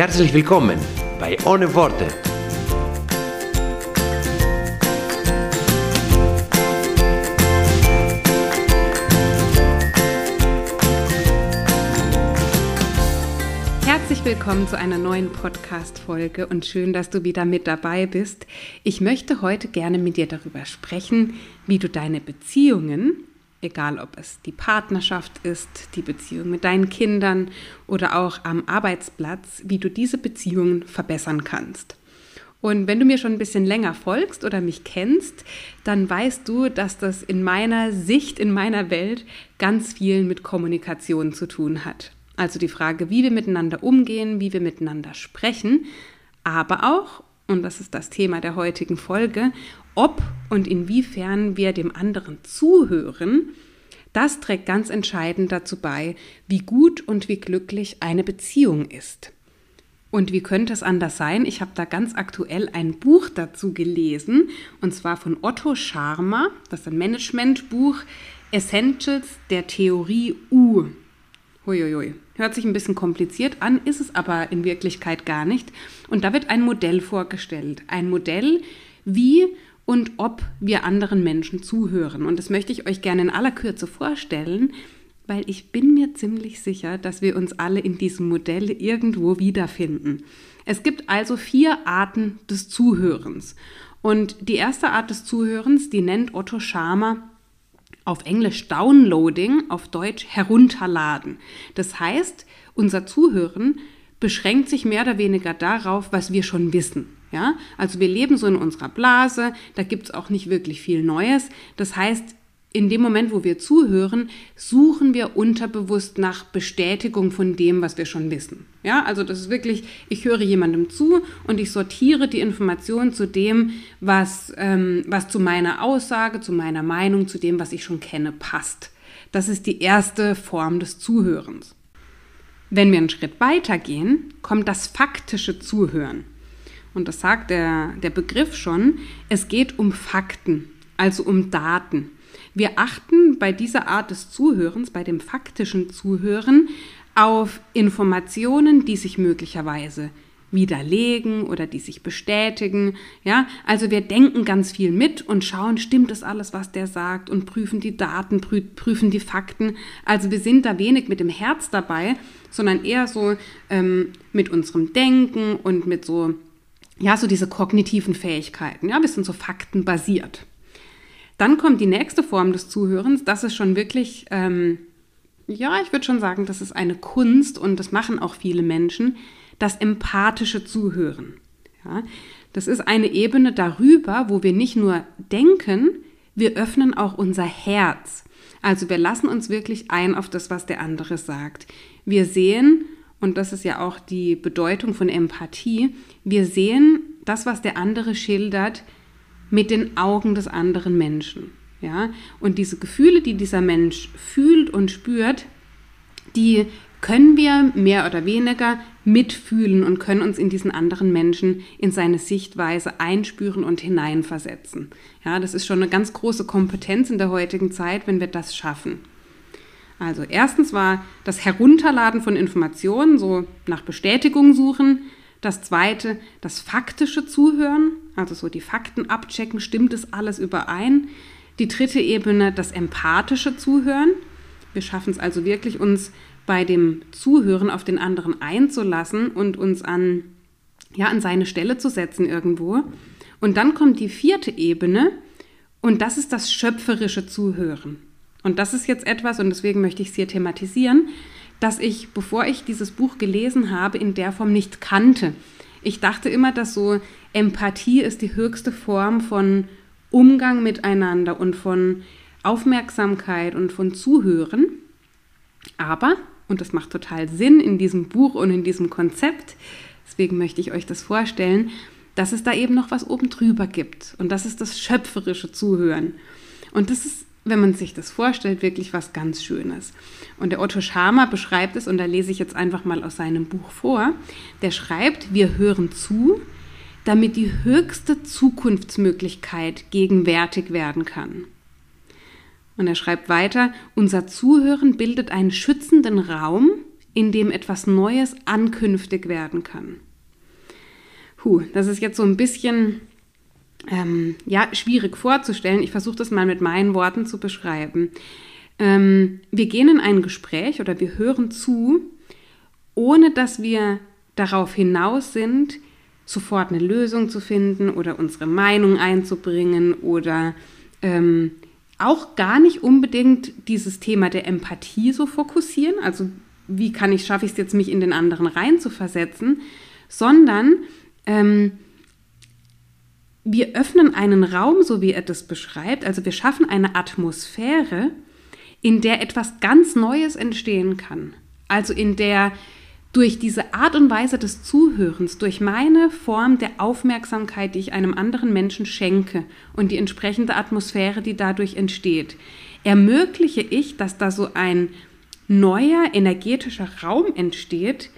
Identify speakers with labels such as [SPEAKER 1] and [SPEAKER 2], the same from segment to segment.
[SPEAKER 1] Herzlich willkommen bei Ohne Worte.
[SPEAKER 2] Herzlich willkommen zu einer neuen Podcast-Folge und schön, dass du wieder mit dabei bist. Ich möchte heute gerne mit dir darüber sprechen, wie du deine Beziehungen, egal ob es die Partnerschaft ist, die Beziehung mit deinen Kindern oder auch am Arbeitsplatz, wie du diese Beziehungen verbessern kannst. Und wenn du mir schon ein bisschen länger folgst oder mich kennst, dann weißt du, dass das in meiner Sicht, in meiner Welt ganz viel mit Kommunikation zu tun hat. Also die Frage, wie wir miteinander umgehen, wie wir miteinander sprechen, aber auch, und das ist das Thema der heutigen Folge, ob und inwiefern wir dem anderen zuhören, das trägt ganz entscheidend dazu bei, wie gut und wie glücklich eine Beziehung ist. Und wie könnte es anders sein? Ich habe da ganz aktuell ein Buch dazu gelesen, und zwar von Otto Scharmer, das ist ein Managementbuch, Essentials der Theorie U. Huiuiui. Hört sich ein bisschen kompliziert an, ist es aber in Wirklichkeit gar nicht. Und da wird ein Modell vorgestellt. Ein Modell, wie und ob wir anderen Menschen zuhören. Und das möchte ich euch gerne in aller Kürze vorstellen, weil ich bin mir ziemlich sicher, dass wir uns alle in diesem Modell irgendwo wiederfinden. Es gibt also vier Arten des Zuhörens. Und die erste Art des Zuhörens, die nennt Otto Scharmer auf Englisch Downloading, auf Deutsch herunterladen. Das heißt, unser Zuhören beschränkt sich mehr oder weniger darauf, was wir schon wissen. Ja? Also wir leben so in unserer Blase, da gibt es auch nicht wirklich viel Neues. Das heißt, in dem Moment, wo wir zuhören, suchen wir unterbewusst nach Bestätigung von dem, was wir schon wissen. Ja, also das ist wirklich, ich höre jemandem zu und ich sortiere die Informationen zu dem, was, ähm, was zu meiner Aussage, zu meiner Meinung, zu dem, was ich schon kenne, passt. Das ist die erste Form des Zuhörens. Wenn wir einen Schritt weiter gehen, kommt das faktische Zuhören. Und das sagt der, der Begriff schon, es geht um Fakten, also um Daten. Wir achten bei dieser Art des Zuhörens, bei dem faktischen Zuhören, auf Informationen, die sich möglicherweise widerlegen oder die sich bestätigen. Ja, also wir denken ganz viel mit und schauen, stimmt das alles, was der sagt und prüfen die Daten, prü prüfen die Fakten. Also wir sind da wenig mit dem Herz dabei, sondern eher so ähm, mit unserem Denken und mit so, ja, so diese kognitiven Fähigkeiten. Ja, wir sind so faktenbasiert. Dann kommt die nächste Form des Zuhörens. Das ist schon wirklich, ähm, ja, ich würde schon sagen, das ist eine Kunst und das machen auch viele Menschen, das empathische Zuhören. Ja, das ist eine Ebene darüber, wo wir nicht nur denken, wir öffnen auch unser Herz. Also wir lassen uns wirklich ein auf das, was der andere sagt. Wir sehen, und das ist ja auch die Bedeutung von Empathie, wir sehen das, was der andere schildert, mit den Augen des anderen Menschen. Ja? Und diese Gefühle, die dieser Mensch fühlt und spürt, die können wir mehr oder weniger mitfühlen und können uns in diesen anderen Menschen in seine Sichtweise einspüren und hineinversetzen. Ja, das ist schon eine ganz große Kompetenz in der heutigen Zeit, wenn wir das schaffen. Also erstens war das Herunterladen von Informationen, so nach Bestätigung suchen. Das zweite, das faktische Zuhören, also so die Fakten abchecken, stimmt es alles überein. Die dritte Ebene, das empathische Zuhören. Wir schaffen es also wirklich, uns bei dem Zuhören auf den anderen einzulassen und uns an, ja, an seine Stelle zu setzen irgendwo. Und dann kommt die vierte Ebene und das ist das schöpferische Zuhören. Und das ist jetzt etwas, und deswegen möchte ich es hier thematisieren, dass ich, bevor ich dieses Buch gelesen habe, in der Form nicht kannte. Ich dachte immer, dass so Empathie ist die höchste Form von Umgang miteinander und von Aufmerksamkeit und von Zuhören. Aber, und das macht total Sinn in diesem Buch und in diesem Konzept, Deswegen möchte ich euch das vorstellen, dass es da eben noch was oben drüber gibt. Und das ist das schöpferische Zuhören. Und das ist, wenn man sich das vorstellt, wirklich was ganz Schönes. Und der Otto Schama beschreibt es, und da lese ich jetzt einfach mal aus seinem Buch vor. Der schreibt, wir hören zu, damit die höchste Zukunftsmöglichkeit gegenwärtig werden kann. Und er schreibt weiter, unser Zuhören bildet einen schützenden Raum, in dem etwas Neues ankünftig werden kann. Puh, das ist jetzt so ein bisschen ähm, ja, schwierig vorzustellen. Ich versuche das mal mit meinen Worten zu beschreiben. Ähm, wir gehen in ein Gespräch oder wir hören zu, ohne dass wir darauf hinaus sind, sofort eine Lösung zu finden oder unsere Meinung einzubringen oder ähm, auch gar nicht unbedingt dieses Thema der Empathie so fokussieren, also wie kann ich, schaffe ich es jetzt, mich in den anderen reinzuversetzen, sondern ähm, wir öffnen einen Raum, so wie er das beschreibt, also wir schaffen eine Atmosphäre, in der etwas ganz Neues entstehen kann. Also in der durch diese Art und Weise des Zuhörens, durch meine Form der Aufmerksamkeit, die ich einem anderen Menschen schenke und die entsprechende Atmosphäre, die dadurch entsteht, ermögliche ich, dass da so ein neuer energetischer Raum entsteht,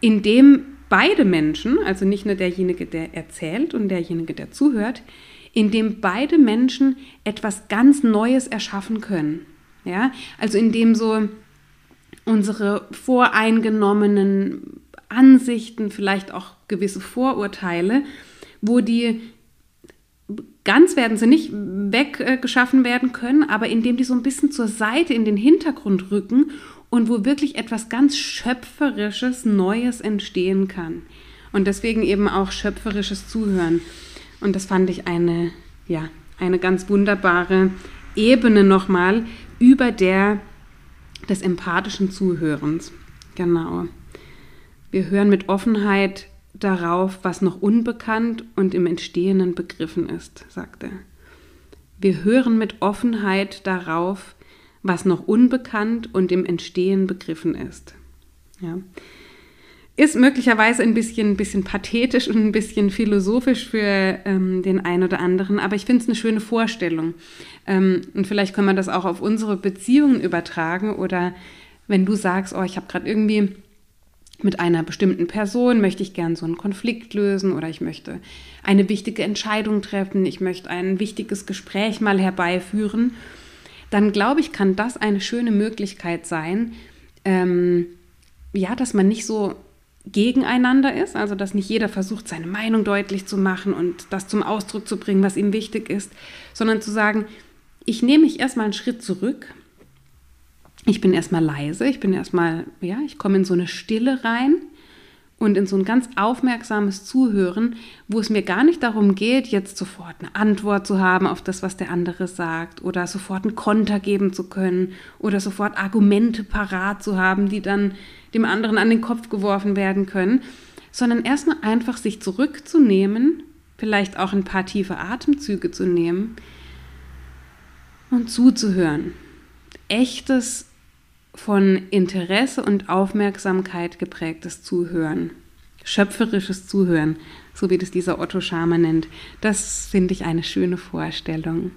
[SPEAKER 2] in dem beide Menschen, also nicht nur derjenige, der erzählt und derjenige, der zuhört, in dem beide Menschen etwas ganz Neues erschaffen können. Ja, also in dem so unsere voreingenommenen Ansichten, vielleicht auch gewisse Vorurteile, wo die ganz werden sie nicht weggeschaffen werden können, aber indem die so ein bisschen zur Seite in den Hintergrund rücken und wo wirklich etwas ganz Schöpferisches, Neues entstehen kann. Und deswegen eben auch schöpferisches Zuhören. Und das fand ich eine, ja, eine ganz wunderbare Ebene nochmal über der des empathischen Zuhörens. Genau. Wir hören mit Offenheit darauf, was noch unbekannt und im Entstehenden begriffen ist, sagt er. Wir hören mit Offenheit darauf, was noch unbekannt und im Entstehen begriffen ist. Ja. Ist möglicherweise ein bisschen, bisschen pathetisch und ein bisschen philosophisch für ähm, den einen oder anderen, aber ich finde es eine schöne Vorstellung. Ähm, und vielleicht können wir das auch auf unsere Beziehungen übertragen oder wenn du sagst, oh, ich habe gerade irgendwie mit einer bestimmten Person, möchte ich gern so einen Konflikt lösen oder ich möchte eine wichtige Entscheidung treffen, ich möchte ein wichtiges Gespräch mal herbeiführen, dann glaube ich, kann das eine schöne Möglichkeit sein, ähm, ja, dass man nicht so gegeneinander ist, also dass nicht jeder versucht, seine Meinung deutlich zu machen und das zum Ausdruck zu bringen, was ihm wichtig ist, sondern zu sagen, ich nehme mich erstmal einen Schritt zurück. Ich bin erstmal leise, ich bin erstmal, ja, ich komme in so eine Stille rein und in so ein ganz aufmerksames Zuhören, wo es mir gar nicht darum geht, jetzt sofort eine Antwort zu haben auf das, was der andere sagt oder sofort einen Konter geben zu können oder sofort Argumente parat zu haben, die dann dem anderen an den Kopf geworfen werden können, sondern erstmal einfach sich zurückzunehmen, vielleicht auch ein paar tiefe Atemzüge zu nehmen und zuzuhören. Echtes von Interesse und Aufmerksamkeit geprägtes Zuhören. Schöpferisches Zuhören, so wie das dieser Otto Schama nennt. Das finde ich eine schöne Vorstellung.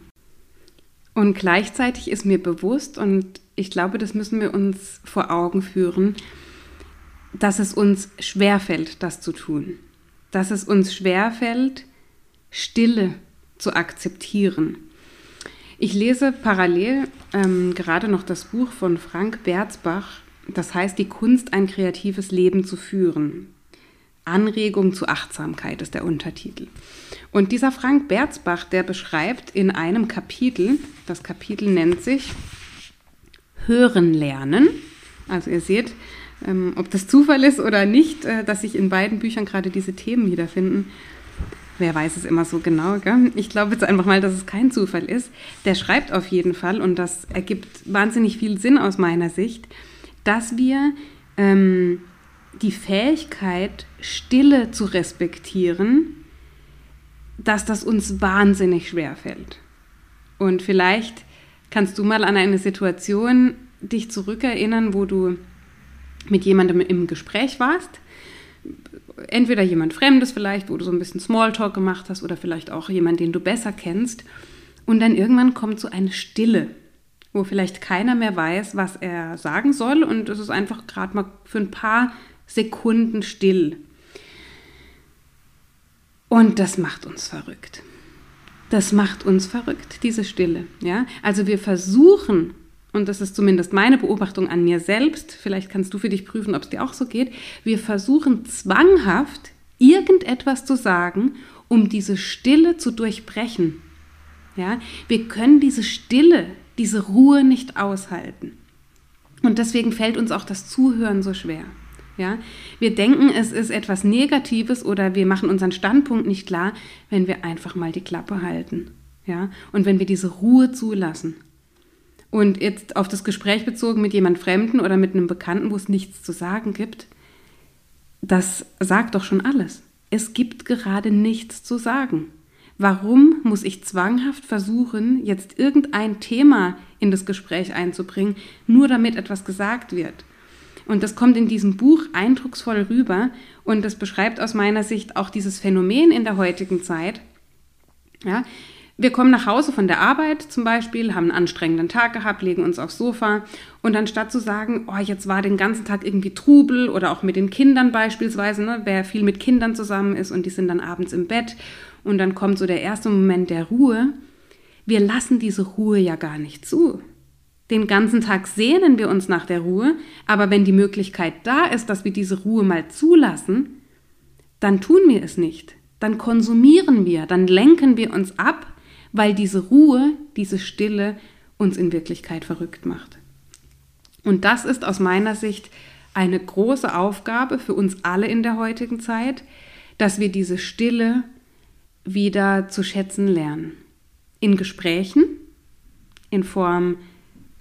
[SPEAKER 2] Und gleichzeitig ist mir bewusst, und ich glaube, das müssen wir uns vor Augen führen, dass es uns schwerfällt, das zu tun. Dass es uns schwerfällt, Stille zu akzeptieren. Ich lese parallel ähm, gerade noch das Buch von Frank Berzbach, das heißt Die Kunst, ein kreatives Leben zu führen. Anregung zu Achtsamkeit ist der Untertitel. Und dieser Frank Berzbach, der beschreibt in einem Kapitel, das Kapitel nennt sich Hören lernen. Also ihr seht, ähm, ob das Zufall ist oder nicht, äh, dass sich in beiden Büchern gerade diese Themen wiederfinden. Wer weiß es immer so genau. Gell? Ich glaube jetzt einfach mal, dass es kein Zufall ist. Der schreibt auf jeden Fall, und das ergibt wahnsinnig viel Sinn aus meiner Sicht, dass wir ähm, die Fähigkeit, Stille zu respektieren, dass das uns wahnsinnig schwer fällt. Und vielleicht kannst du mal an eine Situation dich zurückerinnern, wo du mit jemandem im Gespräch warst, entweder jemand Fremdes vielleicht, wo du so ein bisschen Smalltalk gemacht hast oder vielleicht auch jemand, den du besser kennst. Und dann irgendwann kommt so eine Stille, wo vielleicht keiner mehr weiß, was er sagen soll und es ist einfach gerade mal für ein paar Sekunden still. Und das macht uns verrückt. Das macht uns verrückt, diese Stille. Ja? Also wir versuchen, und das ist zumindest meine Beobachtung an mir selbst, vielleicht kannst du für dich prüfen, ob es dir auch so geht, wir versuchen zwanghaft irgendetwas zu sagen, um diese Stille zu durchbrechen. Ja? Wir können diese Stille, diese Ruhe nicht aushalten. Und deswegen fällt uns auch das Zuhören so schwer. Ja? Wir denken, es ist etwas Negatives oder wir machen unseren Standpunkt nicht klar, wenn wir einfach mal die Klappe halten. Ja? Und wenn wir diese Ruhe zulassen. Und jetzt auf das Gespräch bezogen mit jemand Fremden oder mit einem Bekannten, wo es nichts zu sagen gibt, das sagt doch schon alles. Es gibt gerade nichts zu sagen. Warum muss ich zwanghaft versuchen, jetzt irgendein Thema in das Gespräch einzubringen, nur damit etwas gesagt wird? Und das kommt in diesem Buch eindrucksvoll rüber und das beschreibt aus meiner Sicht auch dieses Phänomen in der heutigen Zeit. Ja, wir kommen nach Hause von der Arbeit zum Beispiel, haben einen anstrengenden Tag gehabt, legen uns aufs Sofa und anstatt zu sagen, oh, jetzt war den ganzen Tag irgendwie Trubel oder auch mit den Kindern beispielsweise, ne, wer viel mit Kindern zusammen ist und die sind dann abends im Bett und dann kommt so der erste Moment der Ruhe. Wir lassen diese Ruhe ja gar nicht zu. Den ganzen Tag sehnen wir uns nach der Ruhe, aber wenn die Möglichkeit da ist, dass wir diese Ruhe mal zulassen, dann tun wir es nicht. Dann konsumieren wir, dann lenken wir uns ab, weil diese Ruhe, diese Stille uns in Wirklichkeit verrückt macht. Und das ist aus meiner Sicht eine große Aufgabe für uns alle in der heutigen Zeit, dass wir diese Stille wieder zu schätzen lernen. In Gesprächen, in Form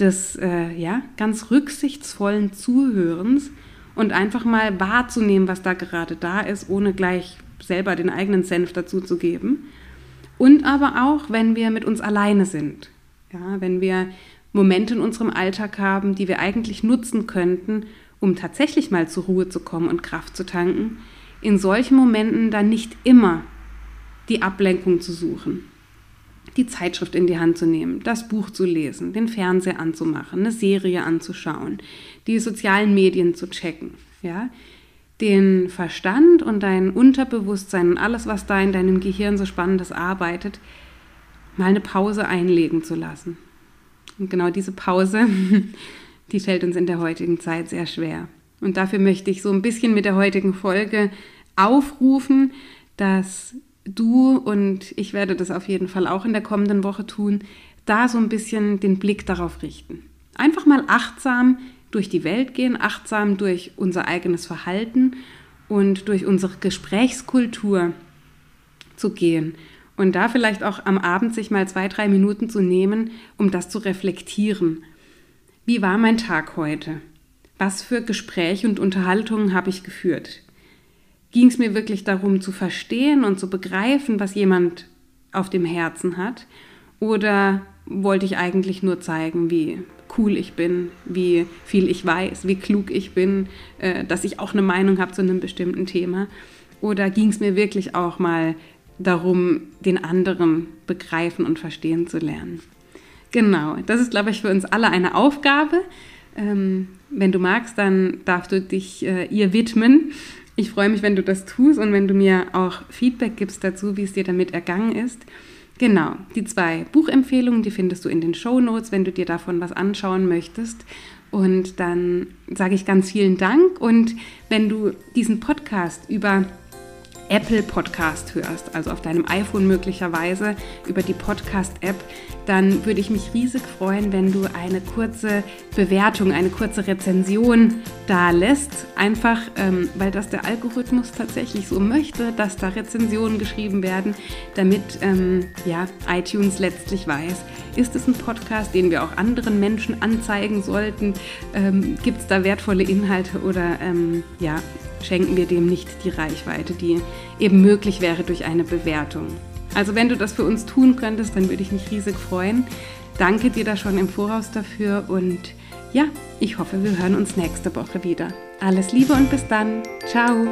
[SPEAKER 2] des äh, ja, ganz rücksichtsvollen Zuhörens und einfach mal wahrzunehmen, was da gerade da ist, ohne gleich selber den eigenen Senf dazu zu geben. Und aber auch, wenn wir mit uns alleine sind. Ja, wenn wir Momente in unserem Alltag haben, die wir eigentlich nutzen könnten, um tatsächlich mal zur Ruhe zu kommen und Kraft zu tanken, in solchen Momenten dann nicht immer die Ablenkung zu suchen, die Zeitschrift in die Hand zu nehmen, das Buch zu lesen, den Fernseher anzumachen, eine Serie anzuschauen, die sozialen Medien zu checken, ja, den Verstand und dein Unterbewusstsein und alles, was da in deinem Gehirn so spannendes arbeitet, mal eine Pause einlegen zu lassen. Und genau diese Pause, die fällt uns in der heutigen Zeit sehr schwer. Und dafür möchte ich so ein bisschen mit der heutigen Folge aufrufen, dass du und ich werde das auf jeden Fall auch in der kommenden Woche tun, da so ein bisschen den Blick darauf richten. Einfach mal achtsam durch die Welt gehen, achtsam durch unser eigenes Verhalten und durch unsere Gesprächskultur zu gehen. Und da vielleicht auch am Abend sich mal zwei, drei Minuten zu nehmen, um das zu reflektieren. Wie war mein Tag heute? Was für Gespräche und Unterhaltungen habe ich geführt? ging es mir wirklich darum zu verstehen und zu begreifen, was jemand auf dem Herzen hat? Oder wollte ich eigentlich nur zeigen, wie cool ich bin, wie viel ich weiß, wie klug ich bin, äh, dass ich auch eine Meinung habe zu einem bestimmten Thema? Oder ging es mir wirklich auch mal darum, den anderen begreifen und verstehen zu lernen? Genau, das ist, glaube ich, für uns alle eine Aufgabe. Ähm, wenn du magst, dann darfst du dich äh, ihr widmen ich freue mich, wenn du das tust und wenn du mir auch Feedback gibst dazu, wie es dir damit ergangen ist. Genau, die zwei Buchempfehlungen, die findest du in den Show Notes, wenn du dir davon was anschauen möchtest. Und dann sage ich ganz vielen Dank. Und wenn du diesen Podcast über Apple Podcast hörst, also auf deinem iPhone möglicherweise über die Podcast-App, dann würde ich mich riesig freuen, wenn du eine kurze Bewertung, eine kurze Rezension da lässt. Einfach, ähm, weil das der Algorithmus tatsächlich so möchte, dass da Rezensionen geschrieben werden, damit ähm, ja, iTunes letztlich weiß, ist es ein Podcast, den wir auch anderen Menschen anzeigen sollten? Ähm, Gibt es da wertvolle Inhalte oder ähm, ja, schenken wir dem nicht die Reichweite, die eben möglich wäre durch eine Bewertung. Also wenn du das für uns tun könntest, dann würde ich mich riesig freuen. Danke dir da schon im Voraus dafür und ja, ich hoffe, wir hören uns nächste Woche wieder. Alles Liebe und bis dann. Ciao.